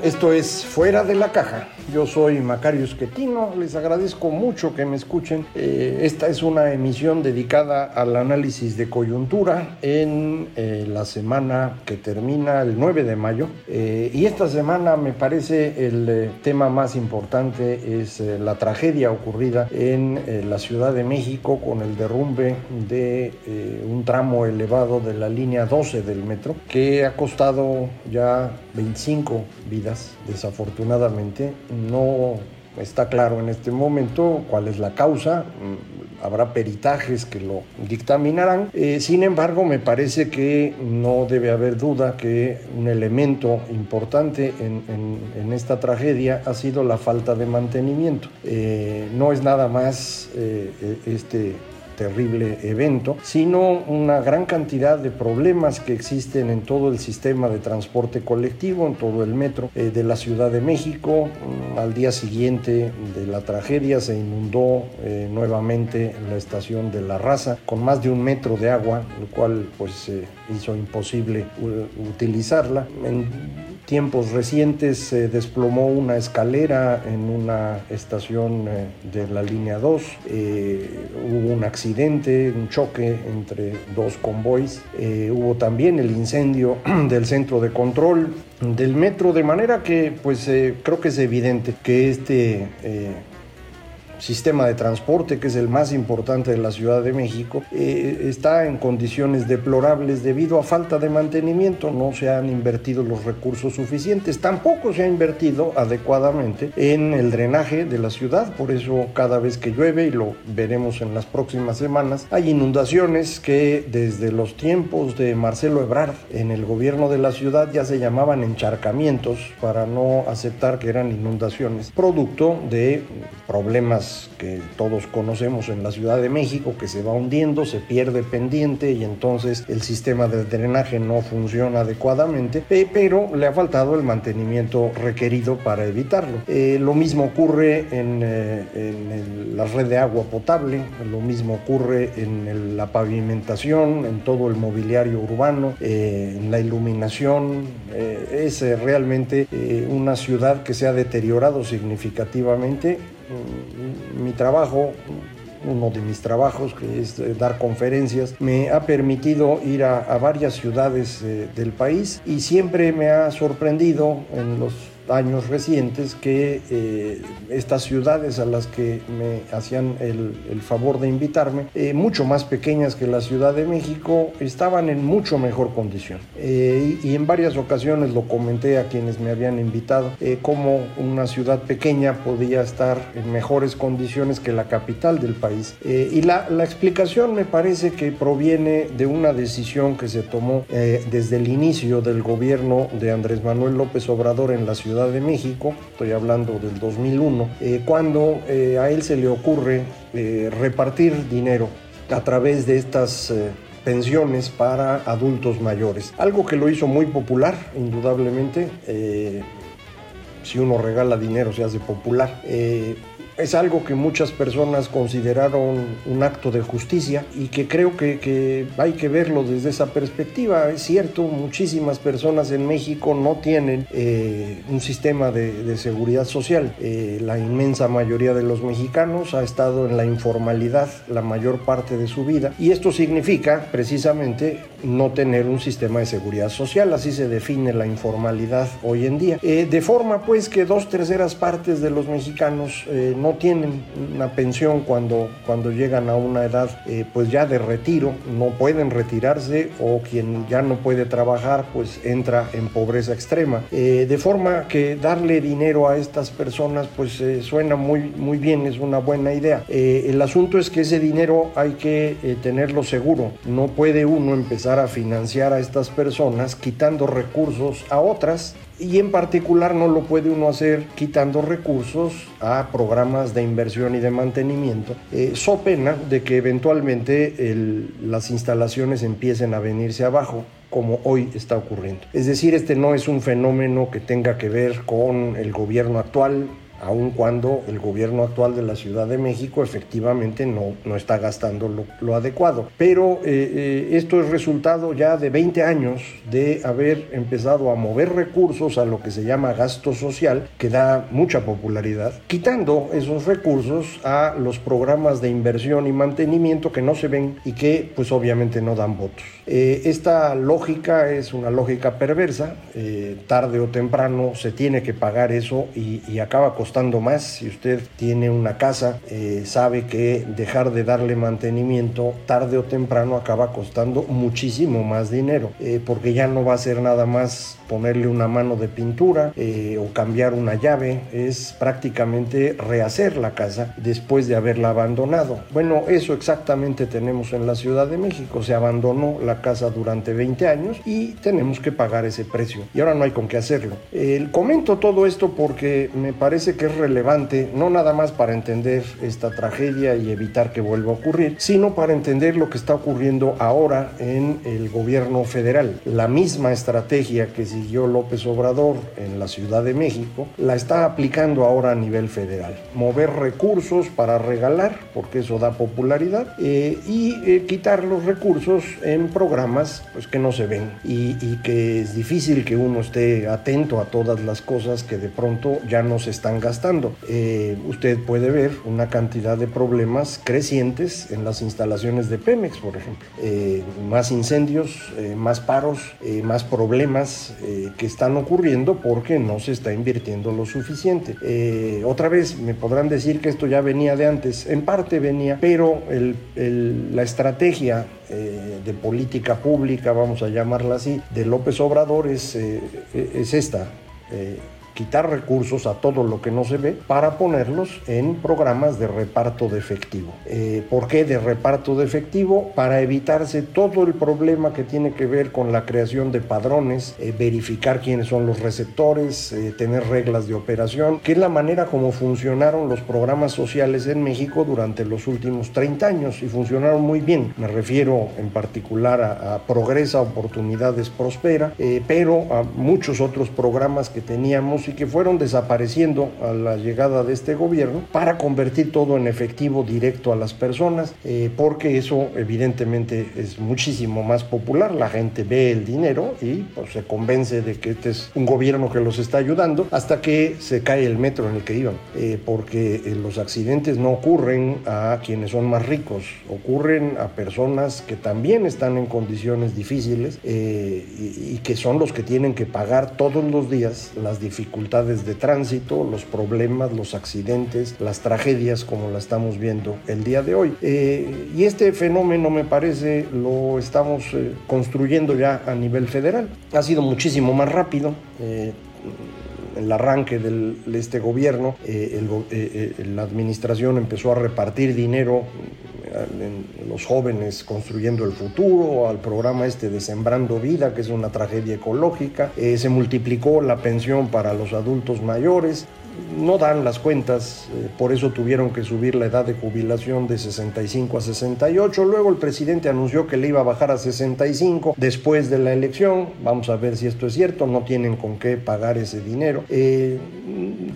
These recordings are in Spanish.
Esto es Fuera de la Caja. Yo soy Macario Esquetino. Les agradezco mucho que me escuchen. Eh, esta es una emisión dedicada al análisis de coyuntura en eh, la semana que termina el 9 de mayo. Eh, y esta semana me parece el tema más importante es la tragedia ocurrida en la Ciudad de México con el derrumbe de un tramo elevado de la línea 12 del metro que ha costado ya 25 vidas, desafortunadamente. No está claro en este momento cuál es la causa, mm, habrá peritajes que lo dictaminarán. Eh, sin embargo, me parece que no debe haber duda que un elemento importante en, esta tragedia ha sido la falta de mantenimiento. Eh, no es nada más eh, este terrible evento, sino una gran cantidad de problemas que existen en todo el sistema de transporte colectivo, en todo el metro eh, de la Ciudad de México. Mm, al día siguiente de la tragedia se inundó eh, nuevamente la estación de La Raza con más de un metro de agua, lo cual pues hizo imposible utilizarla. Tiempos recientes se desplomó una escalera en una estación eh, de la línea 2, hubo un accidente un choque entre dos convoys. Eh, hubo también el incendio del centro de control del metro, de manera que pues eh, creo que es evidente que este eh, sistema de transporte, que es el más importante de la Ciudad de México, eh, está en condiciones deplorables debido a falta de mantenimiento. No se han invertido los recursos suficientes. Tampoco se ha invertido adecuadamente en el drenaje de la ciudad. Por eso cada vez que llueve, y lo veremos en las próximas semanas, hay inundaciones que desde los tiempos de Marcelo Ebrard en el gobierno de la ciudad ya se llamaban encharcamientos para no aceptar que eran inundaciones, producto de problemas que todos conocemos en la Ciudad de México, que se va hundiendo, se pierde pendiente y entonces el sistema de drenaje no funciona adecuadamente, pero le ha faltado el mantenimiento requerido para evitarlo. Eh, lo mismo ocurre en, eh, la red de agua potable, lo mismo ocurre en la pavimentación, en todo el mobiliario urbano, eh, en la iluminación. es realmente una ciudad que se ha deteriorado significativamente mi trabajo, uno de mis trabajos, que es eh, dar conferencias, me ha permitido ir a, varias ciudades eh, del país y siempre me ha sorprendido en los años recientes que eh, estas ciudades a las que me hacían el, favor de invitarme, eh, mucho más pequeñas que la Ciudad de México, estaban en mucho mejor condición. Eh, y, en varias ocasiones lo comenté a quienes me habían invitado, cómo una ciudad pequeña podía estar en mejores condiciones que la capital del país. y la, la, explicación me parece que proviene de una decisión que se tomó desde el inicio del gobierno de Andrés Manuel López Obrador en la ciudad de México, estoy hablando del 2001, eh, cuando eh, a él se le ocurre eh, repartir dinero a través de estas pensiones para adultos mayores. Algo que lo hizo muy popular, indudablemente. si uno regala dinero se hace popular es algo que muchas personas consideraron un acto de justicia y que creo que, hay que verlo desde esa perspectiva. Es cierto, muchísimas personas en México no tienen eh, un sistema de, seguridad social. Eh, la inmensa mayoría de los mexicanos ha estado en la informalidad la mayor parte de su vida y esto significa precisamente no tener un sistema de seguridad social. Así se define la informalidad hoy en día. Eh, de forma pues que dos terceras partes de los mexicanos no tienen una pensión cuando, cuando llegan a una edad eh, pues ya de retiro, no pueden retirarse o quien ya no puede trabajar pues entra en pobreza extrema. Eh, de forma que darle dinero a estas personas pues eh, suena muy, muy bien, es una buena idea. el asunto es que ese dinero hay que tenerlo seguro, no puede uno empezar a financiar a estas personas quitando recursos a otras y en particular no lo puede uno hacer quitando recursos a programas de inversión y de mantenimiento, eh, so pena de que eventualmente las instalaciones empiecen a venirse abajo como hoy está ocurriendo. Es decir, este no es un fenómeno que tenga que ver con el gobierno actual, aun cuando el gobierno actual de la Ciudad de México efectivamente no, no está gastando lo, adecuado. Pero eh, eh, esto es resultado ya de 20 años de haber empezado a mover recursos a lo que se llama gasto social, que da mucha popularidad, quitando esos recursos a los programas de inversión y mantenimiento que no se ven y que pues obviamente no dan votos. Eh, esta lógica es una lógica perversa, tarde o temprano se tiene que pagar eso y, y acaba costando más. Si usted tiene una casa, eh, sabe que dejar de darle mantenimiento tarde o temprano acaba costando muchísimo más dinero, eh, porque ya no va a ser nada más ponerle una mano de pintura eh, o cambiar una llave, es prácticamente rehacer la casa después de haberla abandonado. Bueno, eso exactamente tenemos en la Ciudad de México. Se abandonó la casa durante 20 años y tenemos que pagar ese precio. Y ahora no hay con qué hacerlo. comento todo esto porque me parece que es relevante, no nada más para entender esta tragedia y evitar que vuelva a ocurrir, sino para entender lo que está ocurriendo ahora en el gobierno federal. La misma estrategia que siguió López Obrador en la Ciudad de México, la está aplicando ahora a nivel federal. Mover recursos para regalar, porque eso da popularidad, eh, y eh, quitar los recursos en programas pues, que no se ven y, y que es difícil que uno esté atento a todas las cosas que de pronto ya no se están gastando eh, usted puede ver una cantidad de problemas crecientes en las instalaciones de Pemex, por ejemplo. Eh, más incendios, eh, más paros, más problemas que están ocurriendo porque no se está invirtiendo lo suficiente. otra vez me podrán decir que esto ya venía de antes, en parte venía, pero la estrategia de política pública, vamos a llamarla así, de López Obrador es, es esta quitar recursos a todo lo que no se ve para ponerlos en programas de reparto de efectivo. Eh, ¿Por qué de reparto de efectivo? Para evitarse todo el problema que tiene que ver con la creación de padrones, eh, verificar quiénes son los receptores, eh, tener reglas de operación, que es la manera como funcionaron los programas sociales en México durante los últimos 30 años y funcionaron muy bien. Me refiero en particular a, a Progresa, Oportunidades Prospera, pero a muchos otros programas que teníamos y que fueron desapareciendo a la llegada de este gobierno para convertir todo en efectivo directo a las personas, eh, porque eso evidentemente es muchísimo más popular. La gente ve el dinero y pues, se convence de que este es un gobierno que los está ayudando hasta que se cae el metro en el que iban, eh, porque eh, los accidentes no ocurren a quienes son más ricos, ocurren a personas que también están en condiciones difíciles y, y que son los que tienen que pagar todos los días las dificultades dificultades de tránsito, los problemas, los accidentes, las tragedias como la estamos viendo el día de hoy. Eh, y este fenómeno me parece lo estamos eh, construyendo ya a nivel federal. Ha sido muchísimo más rápido. Eh, el arranque de este gobierno, la administración empezó a repartir dinero los jóvenes construyendo el futuro, al programa este de Sembrando Vida, que es una tragedia ecológica. Eh, se multiplicó la pensión para los adultos mayores no dan las cuentas, eh, por eso tuvieron que subir la edad de jubilación de 65 a 68. Luego el presidente anunció que le iba a bajar a 65 después de la elección. Vamos a ver si esto es cierto, no tienen con qué pagar ese dinero. Eh,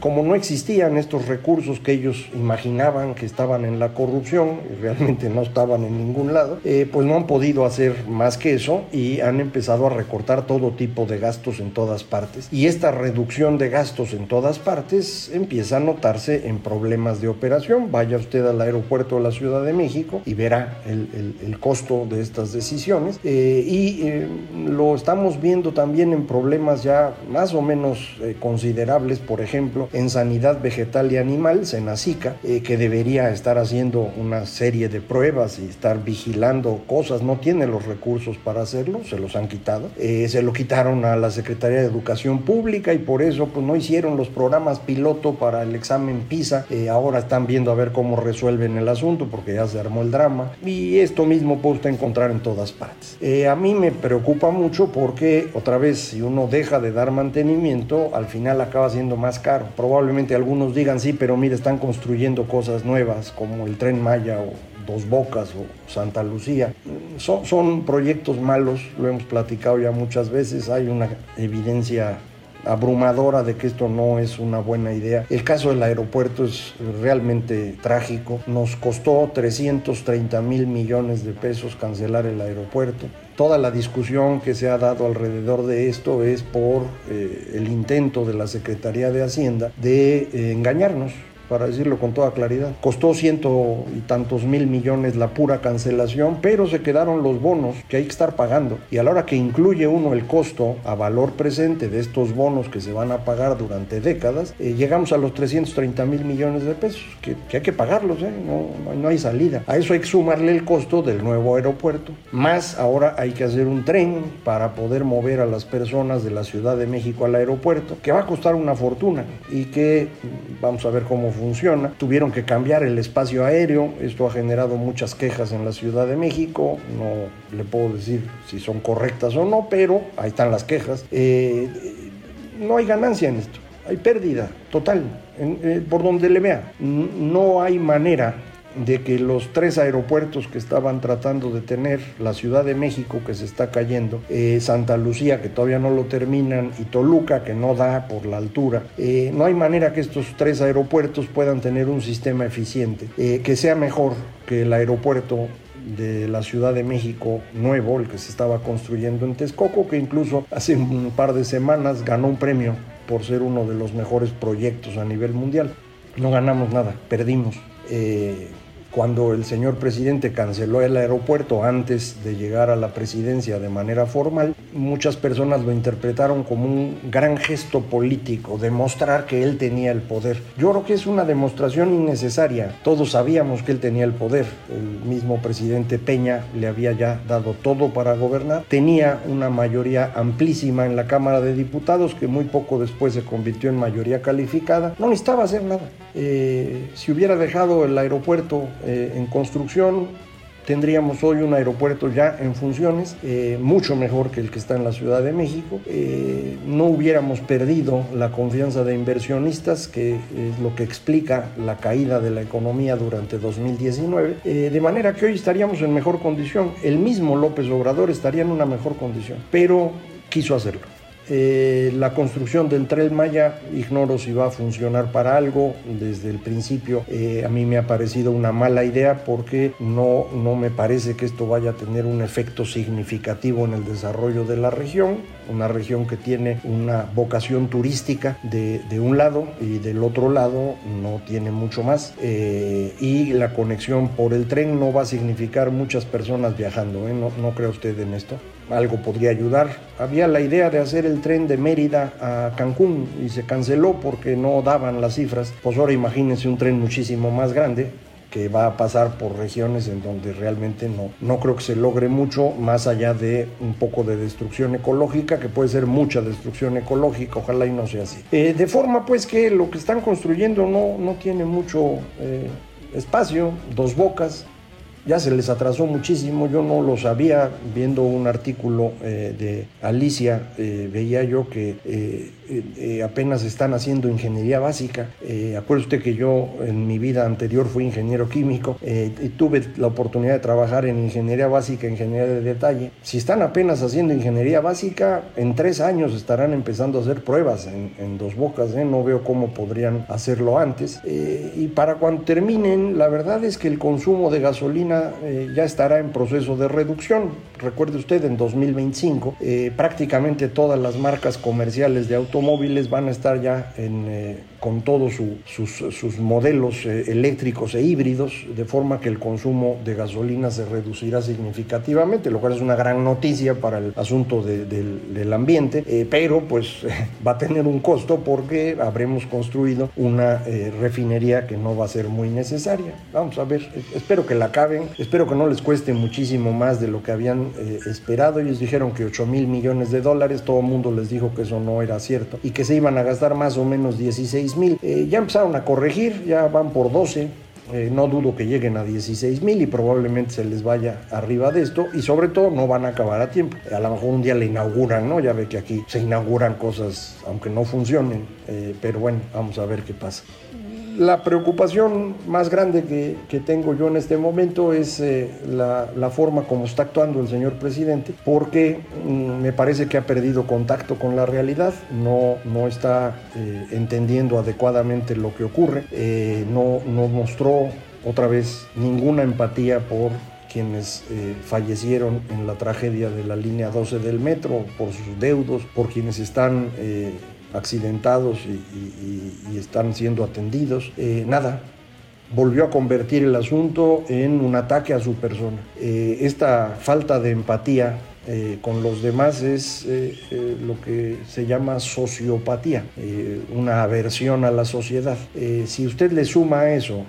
como no existían estos recursos que ellos imaginaban que estaban en la corrupción, realmente no estaban en ningún lado, eh, pues no han podido hacer más que eso y han empezado a recortar todo tipo de gastos en todas partes. Y esta reducción de gastos en todas partes empieza a notarse en problemas de operación. Vaya usted al aeropuerto de la Ciudad de México y verá el, costo de estas decisiones. Eh, y eh, lo estamos viendo también en problemas ya más o menos considerables, por ejemplo, en sanidad vegetal y animal, Senacica, eh, que debería estar haciendo una serie de pruebas y estar vigilando cosas, no tiene los recursos para hacerlo, se los han quitado. Eh, se lo quitaron a la Secretaría de Educación Pública y por eso pues, no hicieron los programas piloto para el examen PISA. Eh, ahora están viendo a ver cómo resuelven el asunto porque ya se armó el drama. Y esto mismo puede usted encontrar en todas partes. a mí me preocupa mucho porque otra vez si uno deja de dar mantenimiento, al final acaba siendo más caro. Probablemente algunos digan sí, pero mire, están construyendo cosas nuevas como el tren Maya o Dos Bocas o Santa Lucía. Son, son proyectos malos, lo hemos platicado ya muchas veces, hay una evidencia abrumadora de que esto no es una buena idea. El caso del aeropuerto es realmente trágico. Nos costó 330 mil millones de pesos cancelar el aeropuerto. Toda la discusión que se ha dado alrededor de esto es por eh, el intento de la Secretaría de Hacienda de eh, engañarnos para decirlo con toda claridad. Costó ciento y tantos mil millones la pura cancelación, pero se quedaron los bonos que hay que estar pagando. Y a la hora que incluye uno el costo a valor presente de estos bonos que se van a pagar durante décadas, eh, llegamos a los 330 mil millones de pesos, que, hay que pagarlos, ¿eh? no, no hay salida. A eso hay que sumarle el costo del nuevo aeropuerto, más ahora hay que hacer un tren para poder mover a las personas de la Ciudad de México al aeropuerto, que va a costar una fortuna y que mm, vamos a ver cómo funciona. Tuvieron que cambiar el espacio aéreo, esto ha generado muchas quejas en la Ciudad de México, no le puedo decir si son correctas o no, pero ahí están las quejas. Eh, no hay ganancia en esto, hay pérdida total, eh, por donde le vea. No hay manera de que los tres aeropuertos que estaban tratando de tener, la Ciudad de México que se está cayendo, eh, Santa Lucía que todavía no lo terminan y Toluca que no da por la altura, eh, no hay manera que estos tres aeropuertos puedan tener un sistema eficiente, eh, que sea mejor que el aeropuerto de la Ciudad de México nuevo, el que se estaba construyendo en Texcoco, que incluso hace un par de semanas ganó un premio por ser uno de los mejores proyectos a nivel mundial. No ganamos nada, perdimos cuando el señor presidente canceló el aeropuerto antes de llegar a la presidencia de manera formal, muchas personas lo interpretaron como un gran gesto político, demostrar que él tenía el poder. Yo creo que es una demostración innecesaria. Todos sabíamos que él tenía el poder. El mismo presidente Peña le había ya dado todo para gobernar. Tenía una mayoría amplísima en la Cámara de Diputados que muy poco después se convirtió en mayoría calificada. No necesitaba hacer nada. Eh, si hubiera dejado el aeropuerto eh, en construcción, tendríamos hoy un aeropuerto ya en funciones, eh, mucho mejor que el que está en la Ciudad de México. No hubiéramos perdido la confianza de inversionistas, que es lo que explica la caída de la economía durante 2019, de manera que hoy estaríamos en mejor condición. El mismo López Obrador estaría en una mejor condición, pero quiso hacerlo. Eh, la construcción del tren Maya, ignoro si va a funcionar para algo. Desde el principio eh, a mí me ha parecido una mala idea porque no, no me parece que esto vaya a tener un efecto significativo en el desarrollo de la región. Una región que tiene una vocación turística de, un lado y del otro lado no tiene mucho más. Eh, y la conexión por el tren no va a significar muchas personas viajando. No, no cree usted en esto algo podría ayudar. Había la idea de hacer el tren de Mérida a Cancún y se canceló porque no daban las cifras. Pues ahora imagínense un tren muchísimo más grande que va a pasar por regiones en donde realmente no, no creo que se logre mucho más allá de un poco de destrucción ecológica, que puede ser mucha destrucción ecológica, ojalá y no sea así. Eh, de forma pues que lo que están construyendo no, no tiene mucho eh, espacio, dos bocas, ya se les atrasó muchísimo, yo no lo sabía, viendo un artículo eh, de Alicia, veía yo que eh, apenas están haciendo ingeniería básica. Eh, acuerde usted que yo en mi vida anterior fui ingeniero químico eh, y tuve la oportunidad de trabajar en ingeniería básica, ingeniería de detalle. Si están apenas haciendo ingeniería básica, en tres años estarán empezando a hacer pruebas en, dos bocas. No veo cómo podrían hacerlo antes. y para cuando terminen, la verdad es que el consumo de gasolina ya estará en proceso de reducción. Recuerde usted, en 2025 prácticamente todas las marcas comerciales de autos automóviles van a estar ya en, eh, con todos sus, modelos eh, eléctricos e híbridos, de forma que el consumo de gasolina se reducirá significativamente, lo cual es una gran noticia para el asunto del ambiente, eh, pero pues va a tener un costo porque habremos construido una eh, refinería que no va a ser muy necesaria. Vamos a ver, espero que la acaben, espero que no les cueste muchísimo más de lo que habían esperado. Ellos dijeron que 8 mil millones de dólares, todo el mundo les dijo que eso no era cierto y que se iban a gastar más o menos 16 mil. Eh, ya empezaron a corregir, ya van por 12. Eh, no dudo que lleguen a 16 mil y probablemente se les vaya arriba de esto y sobre todo no van a acabar a tiempo. A lo mejor un día le inauguran, ¿no? Ya ve que aquí se inauguran cosas aunque no funcionen, eh, pero bueno, vamos a ver qué pasa la preocupación más grande que, tengo yo en este momento es eh, la, forma como está actuando el señor presidente, porque mm, me parece que ha perdido contacto con la realidad, no, no está eh, entendiendo adecuadamente lo que ocurre, eh, no, no mostró otra vez ninguna empatía por quienes fallecieron en la tragedia de la línea 12 del metro, por sus deudos, por quienes están accidentados y, están siendo atendidos. Eh, nada, volvió a convertir el asunto en un ataque a su persona. Eh, esta falta de empatía eh, con los demás es lo que se llama sociopatía, una aversión a la sociedad. si usted le suma a eso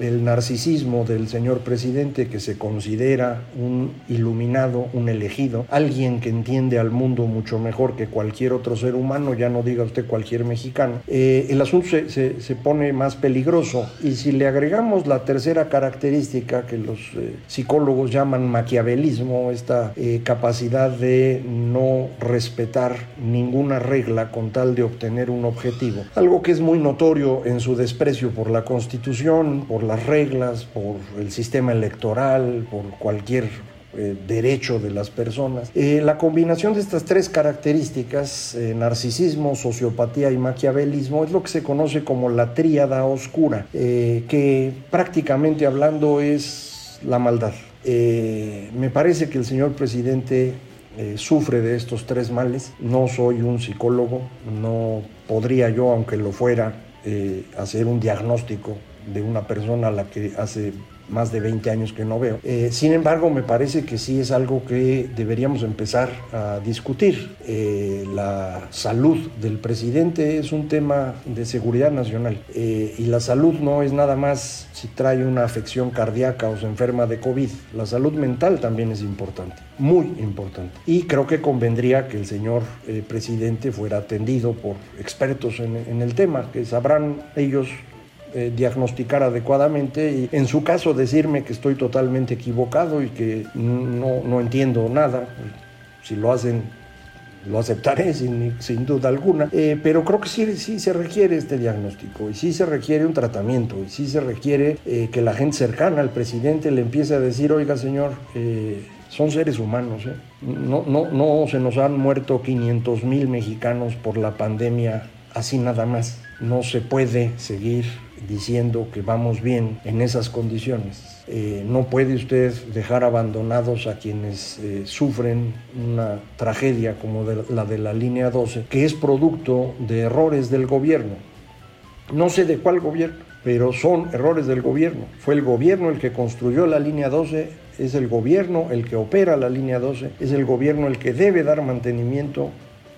el narcisismo del señor presidente que se considera un iluminado, un elegido, alguien que entiende al mundo mucho mejor que cualquier otro ser humano, ya no diga usted cualquier mexicano, eh, el asunto se, se, pone más peligroso. Y si le agregamos la tercera característica que los eh, psicólogos llaman maquiavelismo, esta eh, capacidad de no respetar ninguna regla con tal de obtener un objetivo, algo que es muy notorio en su desprecio por la Constitución, por la las reglas, por el sistema electoral, por cualquier eh, derecho de las personas. Eh, la combinación de estas tres características, eh, narcisismo, sociopatía y maquiavelismo, es lo que se conoce como la tríada oscura, que prácticamente hablando es la maldad. me parece que el señor presidente sufre de estos tres males. No soy un psicólogo, no podría yo, aunque lo fuera, hacer un diagnóstico de una persona a la que hace más de 20 años que no veo. Eh, sin embargo, me parece que sí es algo que deberíamos empezar a discutir. Eh, la salud del presidente es un tema de seguridad nacional eh, y la salud no es nada más si trae una afección cardíaca o se enferma de COVID. La salud mental también es importante, muy importante. Y creo que convendría que el señor presidente fuera atendido por expertos en, en el tema, que sabrán ellos eh, diagnosticar adecuadamente y en su caso decirme que estoy totalmente equivocado y que no, no entiendo nada. Si lo hacen, lo aceptaré sin, sin duda alguna, eh, pero creo que sí, sí se requiere este diagnóstico y sí se requiere un tratamiento y sí se requiere eh, que la gente cercana al presidente le empiece a decir, oiga señor, son seres humanos. No, no, no se nos han muerto 500 mil mexicanos por la pandemia así nada más. No se puede seguir diciendo que vamos bien en esas condiciones. Eh, no puede usted dejar abandonados a quienes eh, sufren una tragedia como la de la línea 12, que es producto de errores del gobierno. No sé de cuál gobierno, pero son errores del gobierno. Fue el gobierno el que construyó la línea 12, es el gobierno el que opera la línea 12, es el gobierno el que debe dar mantenimiento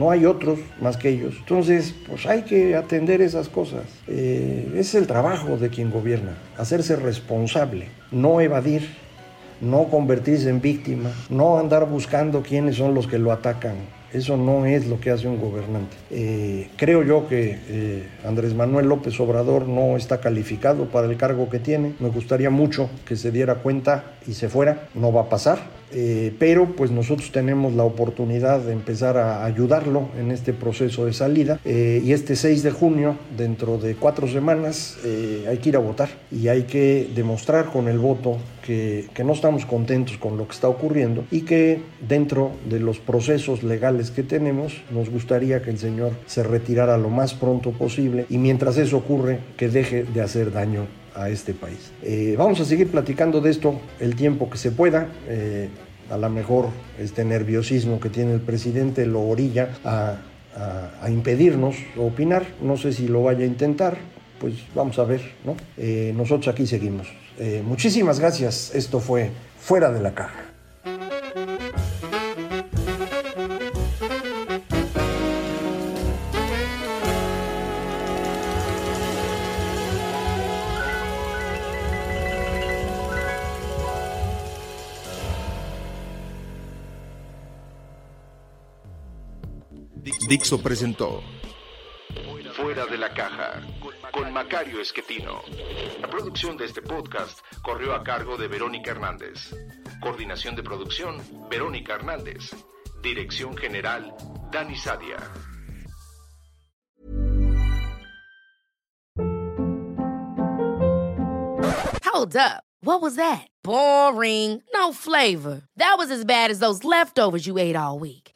no hay otros más que ellos. Entonces, pues hay que atender esas cosas. Eh, es el trabajo de quien gobierna, hacerse responsable, no evadir, no convertirse en víctima, no andar buscando quiénes son los que lo atacan. Eso no es lo que hace un gobernante. Eh, creo yo que eh, Andrés Manuel López Obrador no está calificado para el cargo que tiene. Me gustaría mucho que se diera cuenta y se fuera. No va a pasar. Eh, pero pues nosotros tenemos la oportunidad de empezar a ayudarlo en este proceso de salida. Y este 6 de junio, dentro de cuatro semanas, hay que ir a votar. Y hay que demostrar con el voto que, que no estamos contentos con lo que está ocurriendo y que dentro de los procesos legales que tenemos, nos gustaría que el Señor se retirara lo más pronto posible y mientras eso ocurre, que deje de hacer daño a este país. Eh, vamos a seguir platicando de esto el tiempo que se pueda. Eh, a lo mejor este nerviosismo que tiene el presidente lo orilla a a, impedirnos opinar. No sé si lo vaya a intentar, pues vamos a ver, ¿no? Eh, nosotros aquí seguimos. Eh, muchísimas gracias. Esto fue Fuera de la Caja. Dixo presentó Fuera de la caja con Macario Esquetino. La producción de este podcast corrió a cargo de Verónica Hernández. Coordinación de producción, Verónica Hernández. Dirección General, Dani Sadia. Hold up. What was that? Boring. No flavor. That was as bad as those leftovers you ate all week.